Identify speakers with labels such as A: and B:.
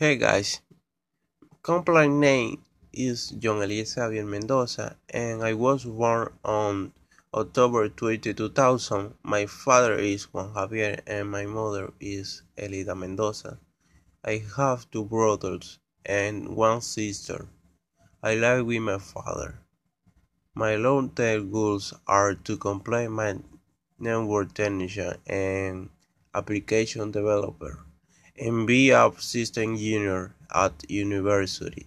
A: Hey guys, complete name is John Eliezer Javier Mendoza and I was born on October 20, 2000. My father is Juan Javier and my mother is Elida Mendoza. I have two brothers and one sister. I live with my father. My long-term goals are to complete my network technician and application developer and be a system engineer at university.